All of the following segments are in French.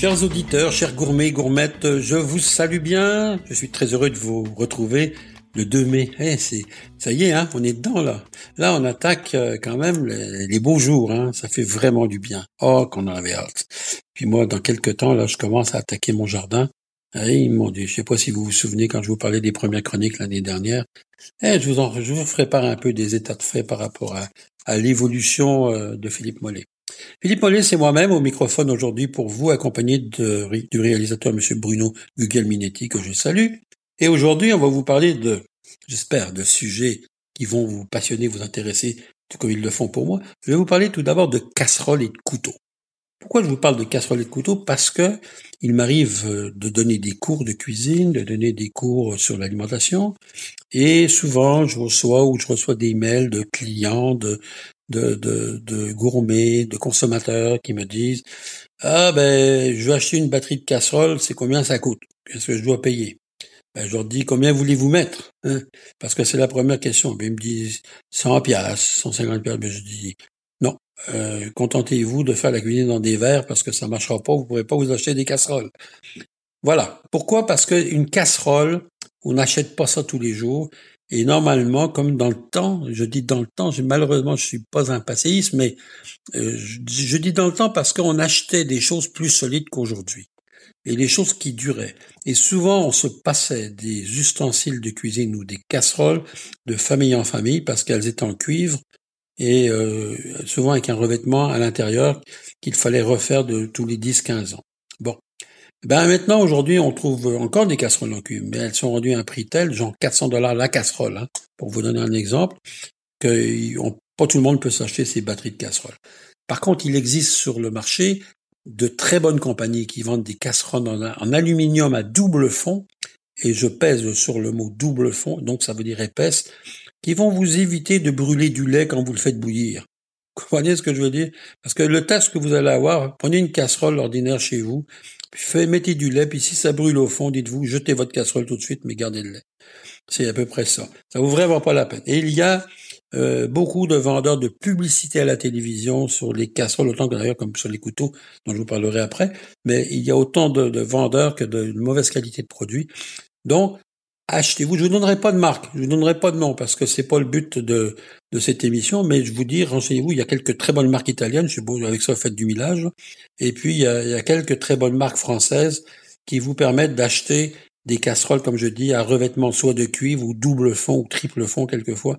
Chers auditeurs, chers gourmets, gourmettes, je vous salue bien. Je suis très heureux de vous retrouver le 2 mai. Eh, c'est, ça y est, hein, on est dedans là. Là, on attaque euh, quand même les, beaux jours. Hein. Ça fait vraiment du bien. Oh, qu'on en avait hâte. Puis moi, dans quelques temps, là, je commence à attaquer mon jardin. Eh, mon Dieu, je sais pas si vous vous souvenez quand je vous parlais des premières chroniques l'année dernière. Eh, je vous en, je vous part un peu des états de fait par rapport à, à l'évolution euh, de Philippe Mollet. Philippe Mollet, c'est moi-même au microphone aujourd'hui pour vous, accompagné du réalisateur Monsieur Bruno Gugelminetti, que je salue. Et aujourd'hui, on va vous parler de, j'espère, de sujets qui vont vous passionner, vous intéresser, comme ils le font pour moi. Je vais vous parler tout d'abord de casseroles et de couteaux. Pourquoi je vous parle de casseroles et de couteaux? Parce que il m'arrive euh, de donner des cours de cuisine, de donner des cours sur l'alimentation, et souvent je reçois ou je reçois des mails de clients, de, de, de, de gourmets, de consommateurs qui me disent ah ben je veux acheter une batterie de casserole, c'est combien ça coûte? Qu'est-ce que je dois payer ben, je leur dis combien voulez-vous mettre hein? Parce que c'est la première question. Ben, ils me disent 100 piastres, 150 piastres. Ben, je dis non. Euh, contentez-vous de faire la cuisine dans des verres parce que ça marchera pas. Vous pourrez pas vous acheter des casseroles. Voilà. Pourquoi? Parce qu'une casserole, on n'achète pas ça tous les jours. Et normalement, comme dans le temps, je dis dans le temps, malheureusement, je suis pas un passéiste, mais euh, je, dis dans le temps parce qu'on achetait des choses plus solides qu'aujourd'hui et les choses qui duraient. Et souvent, on se passait des ustensiles de cuisine ou des casseroles de famille en famille parce qu'elles étaient en cuivre et euh, souvent avec un revêtement à l'intérieur qu'il fallait refaire de tous les 10-15 ans. Bon. Ben maintenant, aujourd'hui, on trouve encore des casseroles en cuivre, mais elles sont rendues à un prix tel, genre 400 dollars la casserole, hein, pour vous donner un exemple, que pas tout le monde peut s'acheter ces batteries de casseroles. Par contre, il existe sur le marché de très bonnes compagnies qui vendent des casseroles en, aluminium à double fond, et je pèse sur le mot double fond, donc ça veut dire épaisse, qui vont vous éviter de brûler du lait quand vous le faites bouillir. Vous comprenez ce que je veux dire? Parce que le test que vous allez avoir, prenez une casserole ordinaire chez vous, puis mettez du lait, puis si ça brûle au fond, dites-vous, jetez votre casserole tout de suite, mais gardez le lait. C'est à peu près ça. Ça vaut vraiment pas la peine. Et il y a euh, beaucoup de vendeurs de publicité à la télévision sur les casseroles, autant que d'ailleurs comme sur les couteaux, dont je vous parlerai après, mais il y a autant de, vendeurs que de, mauvaise qualité de produits. Donc, achetez-vous. Je vous donnerai pas de marque, je vous donnerai pas de nom parce que c'est pas le but de, de cette émission, mais je vous dis, renseignez-vous, il y a quelques très bonnes marques italiennes, je pas, avec ça, faites du millage, et puis il y, a, il y a quelques très bonnes marques françaises qui vous permettent d'acheter des casseroles, comme je dis, à revêtement soit de cuivre ou double fond ou triple fond quelquefois,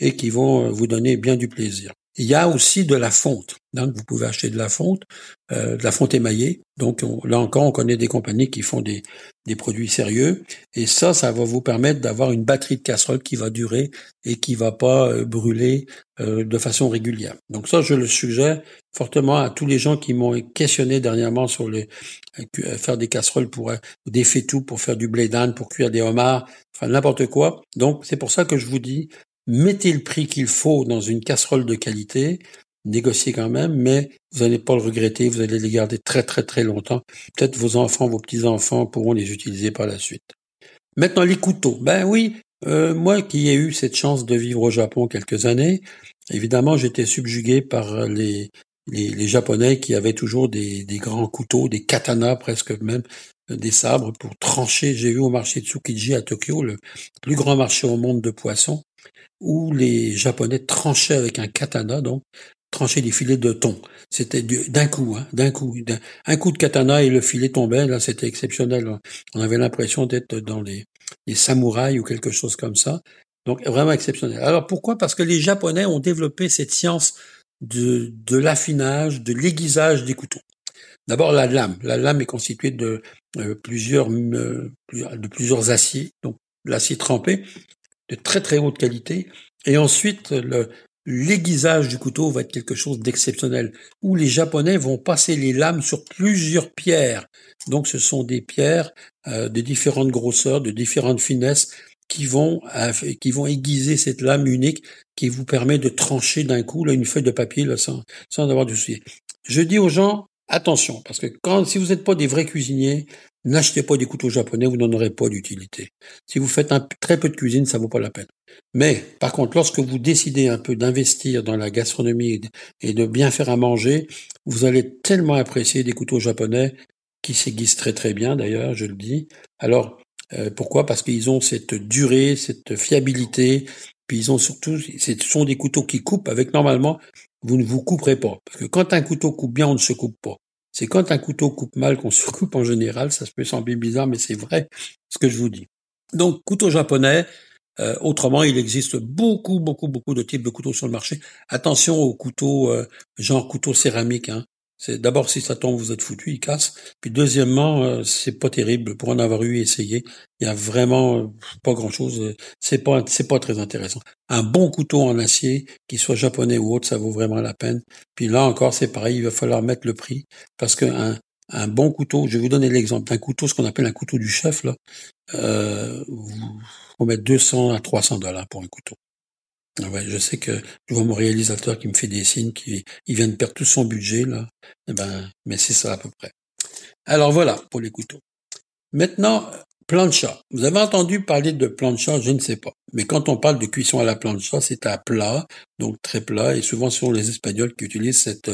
et qui vont euh, vous donner bien du plaisir. Il y a aussi de la fonte. Donc, vous pouvez acheter de la fonte, euh, de la fonte émaillée. Donc, là encore, on connaît des compagnies qui font des, des produits sérieux. Et ça, ça va vous permettre d'avoir une batterie de casserole qui va durer et qui va pas euh, brûler euh, de façon régulière. Donc ça, je le suggère fortement à tous les gens qui m'ont questionné dernièrement sur les faire des casseroles pour des fétous pour faire du blé d'Inde, pour cuire des homards, enfin n'importe quoi. Donc c'est pour ça que je vous dis mettez le prix qu'il faut dans une casserole de qualité, négociez quand même, mais vous n'allez pas le regretter, vous allez les garder très très très longtemps. Peut-être vos enfants, vos petits-enfants pourront les utiliser par la suite. Maintenant, les couteaux. Ben oui, euh, moi qui ai eu cette chance de vivre au Japon quelques années, évidemment, j'étais subjugué par les, les, Japonais qui avaient toujours des, grands couteaux, des katanas presque même, des sabres pour trancher. J'ai vu au marché Tsukiji à Tokyo, le plus grand marché au monde de poissons où les Japonais tranchaient avec un katana, donc tranchaient des filets de thon. C'était d'un coup, hein, d'un coup, un coup de katana et le filet tombait. Là, c'était exceptionnel. On avait l'impression d'être dans les, samouraïs ou quelque chose comme ça. Donc vraiment exceptionnel. Alors pourquoi? Parce que les Japonais ont développé cette science de, l'affinage, de l'aiguisage des couteaux. D'abord la lame. La lame est constituée de euh, plusieurs euh, de plusieurs aciers, donc l'acier trempé de très très haute qualité. Et ensuite, le, l'aiguisage du couteau va être quelque chose d'exceptionnel, où les Japonais vont passer les lames sur plusieurs pierres. Donc ce sont des pierres euh, de différentes grosseurs, de différentes finesses, qui vont euh, qui vont aiguiser cette lame unique qui vous permet de trancher d'un coup là une feuille de papier là sans sans avoir de souci. Je dis aux gens attention parce que quand si vous n'êtes pas des vrais cuisiniers, N'achetez pas des couteaux japonais, vous n'en aurez pas d'utilité. Si vous faites un, très peu de cuisine, ça vaut pas la peine. Mais, par contre, lorsque vous décidez un peu d'investir dans la gastronomie et de bien faire à manger, vous allez tellement apprécier des couteaux japonais qui s'aiguisent très très bien d'ailleurs, je le dis. Alors, euh, pourquoi? Parce qu'ils ont cette durée, cette fiabilité, puis ils ont surtout, ce sont des couteaux qui coupent avec normalement, vous ne vous couperez pas. Parce que quand un couteau coupe bien, on ne se coupe pas. C'est quand un couteau coupe mal qu'on se coupe en général, ça peut sembler bizarre, mais c'est vrai ce que je vous dis. Donc, couteau japonais, euh, autrement, il existe beaucoup, beaucoup, beaucoup de types de couteaux sur le marché. Attention aux couteaux, euh, genre couteau céramique. Hein. C'est d'abord si ça tombe, vous êtes foutu, il casse. Puis deuxièmement, euh, c'est pas terrible pour en avoir eu essayé. Il y a vraiment pas grand chose. C'est pas, c'est pas très intéressant. Un bon couteau en acier, qu'il soit japonais ou autre, ça vaut vraiment la peine. Puis là encore, c'est pareil, il va falloir mettre le prix parce qu'un un bon couteau, je vais vous donner l'exemple d'un couteau, ce qu'on appelle un couteau du chef, là, euh, faut mettre 200 à 300 dollars pour un couteau. Ah ouais, je sais que je vois mon réalisateur qui me fait des signes, qui il vient de perdre tout son budget là. Eh ben, mais c'est ça à peu près. Alors voilà pour les couteaux. Maintenant, plancha. Vous avez entendu parler de plancha, je ne sais pas. Mais quand on parle de cuisson à la plancha, c'est à plat, donc très plat, et souvent ce sont les Espagnols qui utilisent cette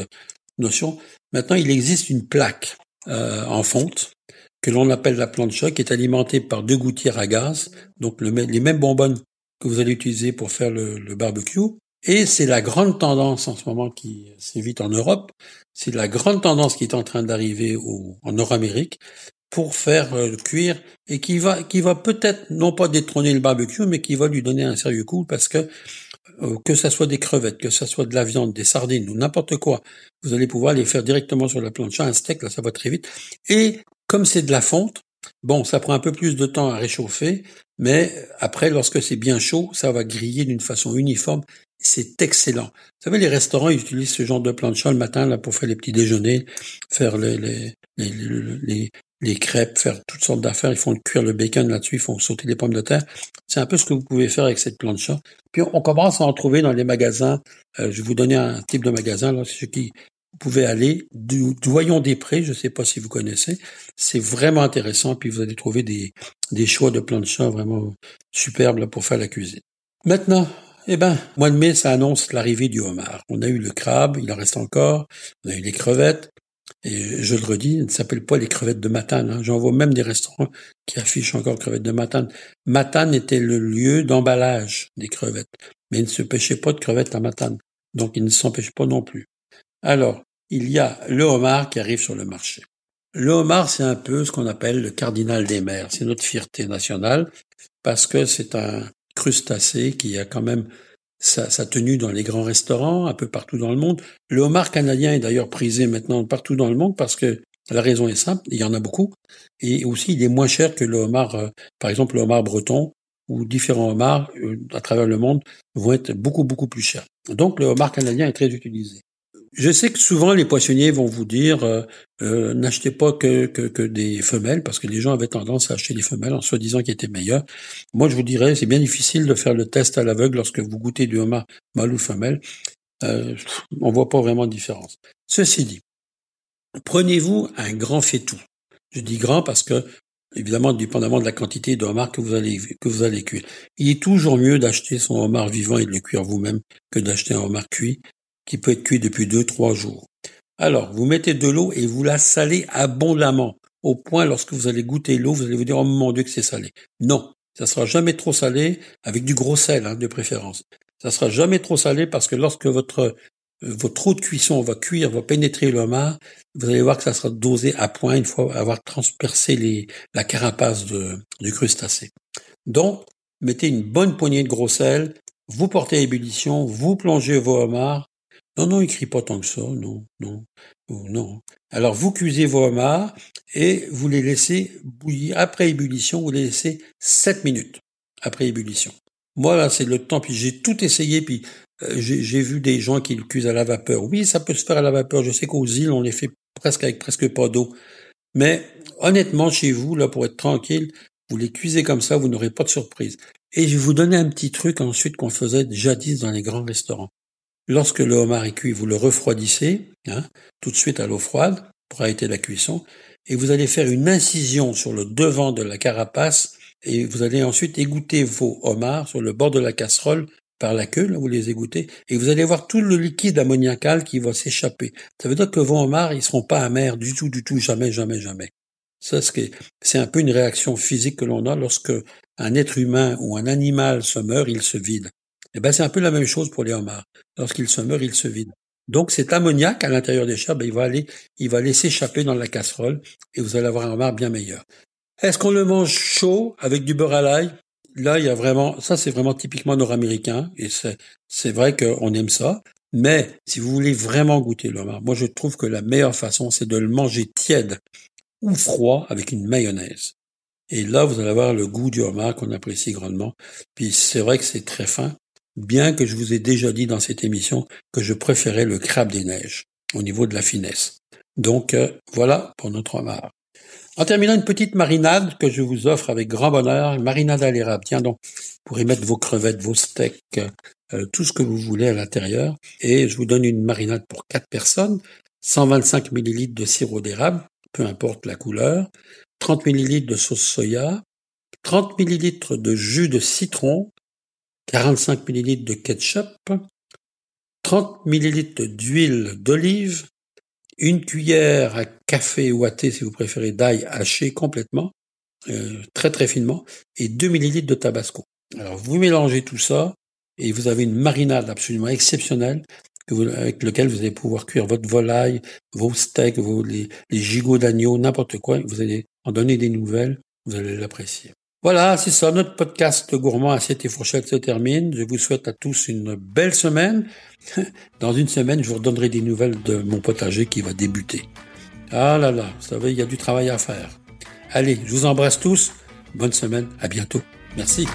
notion. Maintenant, il existe une plaque euh, en fonte que l'on appelle la plancha, qui est alimentée par deux gouttières à gaz, donc les mêmes bonbonnes que vous allez utiliser pour faire le, barbecue. Et c'est la grande tendance en ce moment qui s'évite en Europe. C'est la grande tendance qui est en train d'arriver en Nord-Amérique pour faire euh, cuire et qui va qui va peut-être non pas détrôner le barbecue, mais qui va lui donner un sérieux coup parce que euh, que ça soit des crevettes, que ça soit de la viande, des sardines ou n'importe quoi, vous allez pouvoir les faire directement sur la plancha. Un steak, là, ça va très vite. Et comme c'est de la fonte, bon, ça prend un peu plus de temps à réchauffer, mais après, lorsque c'est bien chaud, ça va griller d'une façon uniforme. C'est excellent. Vous savez, les restaurants ils utilisent ce genre de plancha le matin là pour faire les petits déjeuners, faire les, les, les, les crêpes, faire toutes sortes d'affaires. Ils font cuire le bacon là-dessus, ils font sauter les pommes de terre. C'est un peu ce que vous pouvez faire avec cette plancha. Puis on commence à en trouver dans les magasins. Euh, je vais vous donner un type de magasin, là, c'est ce qui vous pouvez aller du Doyon des Prés, je ne sais pas si vous connaissez. C'est vraiment intéressant, puis vous allez trouver des, des choix de plancha vraiment superbes pour faire la cuisine. Maintenant, eh ben, mois de mai, ça annonce l'arrivée du homard. On a eu le crabe, il en reste encore. On a eu les crevettes. Et je le redis, il ne s'appelle pas les crevettes de Matane. Hein. J'en vois même des restaurants qui affichent encore crevettes de Matane. Matane était le lieu d'emballage des crevettes, mais il ne se pêchait pas de crevettes à Matane. Donc il ne s'en pêche pas non plus. Alors, il y a le homard qui arrive sur le marché. Le homard, c'est un peu ce qu'on appelle le cardinal des mers. C'est notre fierté nationale parce que c'est un crustacé qui a quand même sa, tenue dans les grands restaurants, un peu partout dans le monde. Le homard canadien est d'ailleurs prisé maintenant partout dans le monde parce que la raison est simple, il y en a beaucoup, et aussi il est moins cher que le homard, euh, par exemple le homard breton, ou différents homards euh, à travers le monde vont être beaucoup beaucoup plus chers. Donc le homard canadien est très utilisé. Je sais que souvent les poissonniers vont vous dire euh, euh, n'achetez pas que, des femelles parce que les gens avaient tendance à acheter des femelles en soi-disant qu'ils étaient meilleures. Moi, je vous dirais, c'est bien difficile de faire le test à l'aveugle lorsque vous goûtez du homard mâle ou femelle. Euh, on voit pas vraiment de différence. Ceci dit, prenez-vous un grand faitout. Je dis grand parce que évidemment, dépendamment de la quantité de homard que vous allez que vous allez cuire. Il est toujours mieux d'acheter son homard vivant et de le cuire vous-même que d'acheter un homard cuit qui peut être cuit depuis deux, trois jours. Alors, vous mettez de l'eau et vous la salez abondamment, au point lorsque vous allez goûter l'eau, vous allez vous dire, oh mon Dieu que c'est salé. Non, ça sera jamais trop salé, avec du gros sel, hein, de préférence. Ça sera jamais trop salé parce que lorsque votre votre eau de cuisson va cuire, va pénétrer le homard, vous allez voir que ça sera dosé à point une fois avoir transpercé la carapace de, du crustacé. Donc, mettez une bonne poignée de gros sel, vous portez à ébullition, vous plongez vos homards, non, non, il crie pas tant que ça, non, non, non. Alors vous cuisez vos homards et vous les laissez bouillir. Après ébullition, vous les laissez 7 minutes après ébullition. Moi, là, c'est le temps, puis j'ai tout essayé, puis euh, j'ai vu des gens qui le cuisent à la vapeur. Oui, ça peut se faire à la vapeur. Je sais qu'aux îles, on les fait presque avec presque pas d'eau. Mais honnêtement, chez vous, là, pour être tranquille, vous les cuisez comme ça, vous n'aurez pas de surprise. Et je vais vous donner un petit truc ensuite qu'on faisait jadis dans les grands restaurants. Lorsque le homard est cuit, vous le refroidissez, hein, tout de suite à l'eau froide, pour arrêter la cuisson, et vous allez faire une incision sur le devant de la carapace, et vous allez ensuite égoutter vos homards sur le bord de la casserole par la queue, vous les égouttez, et vous allez voir tout le liquide ammoniacal qui va s'échapper. Ça veut dire que vos homards, ils seront pas amers du tout, du tout, jamais, jamais, jamais. C'est un peu une réaction physique que l'on a lorsque un être humain ou un animal se meurt, il se vide. Eh ben, c'est un peu la même chose pour les homards. Lorsqu'il se meurt, il se vide. Donc, cet ammoniac à l'intérieur des chats, ben, il va aller, il va aller s'échapper dans la casserole et vous allez avoir un homard bien meilleur. Est-ce qu'on le mange chaud avec du beurre à l'ail? Là, il y a vraiment, ça c'est vraiment typiquement nord-américain et c'est, c'est vrai qu'on aime ça. Mais si vous voulez vraiment goûter le homard, moi je trouve que la meilleure façon c'est de le manger tiède ou froid avec une mayonnaise. Et là, vous allez avoir le goût du homard qu'on apprécie grandement. Puis c'est vrai que c'est très fin, bien que je vous ai déjà dit dans cette émission que je préférais le crabe des neiges au niveau de la finesse. Donc euh, voilà pour notre homard. En terminant, une petite marinade que je vous offre avec grand bonheur, marinade à l'érable. Tiens donc, vous pourrez mettre vos crevettes, vos steaks, euh, tout ce que vous voulez à l'intérieur. Et je vous donne une marinade pour quatre personnes, 125 millilitres de sirop d'érable, peu importe la couleur, 30 millilitres de sauce soya, 30 millilitres de jus de citron, 45 millilitres de ketchup, 30 millilitres d'huile d'olive, une cuillère à café ou à thé, si vous préférez, d'ail haché complètement, euh, très très finement, et 2 millilitres de tabasco. Alors vous mélangez tout ça, et vous avez une marinade absolument exceptionnelle avec lequel vous allez pouvoir cuire votre volaille, vos steaks, vos, les, les gigots d'agneau, n'importe quoi. Vous allez en donner des nouvelles, vous allez l'apprécier. Voilà, c'est ça, notre podcast gourmand Assiette et Fourchette se termine. Je vous souhaite à tous une belle semaine. Dans une semaine, je vous redonnerai des nouvelles de mon potager qui va débuter. Ah là là, vous savez, il y a du travail à faire. Allez, je vous embrasse tous. Bonne semaine, à bientôt. Merci.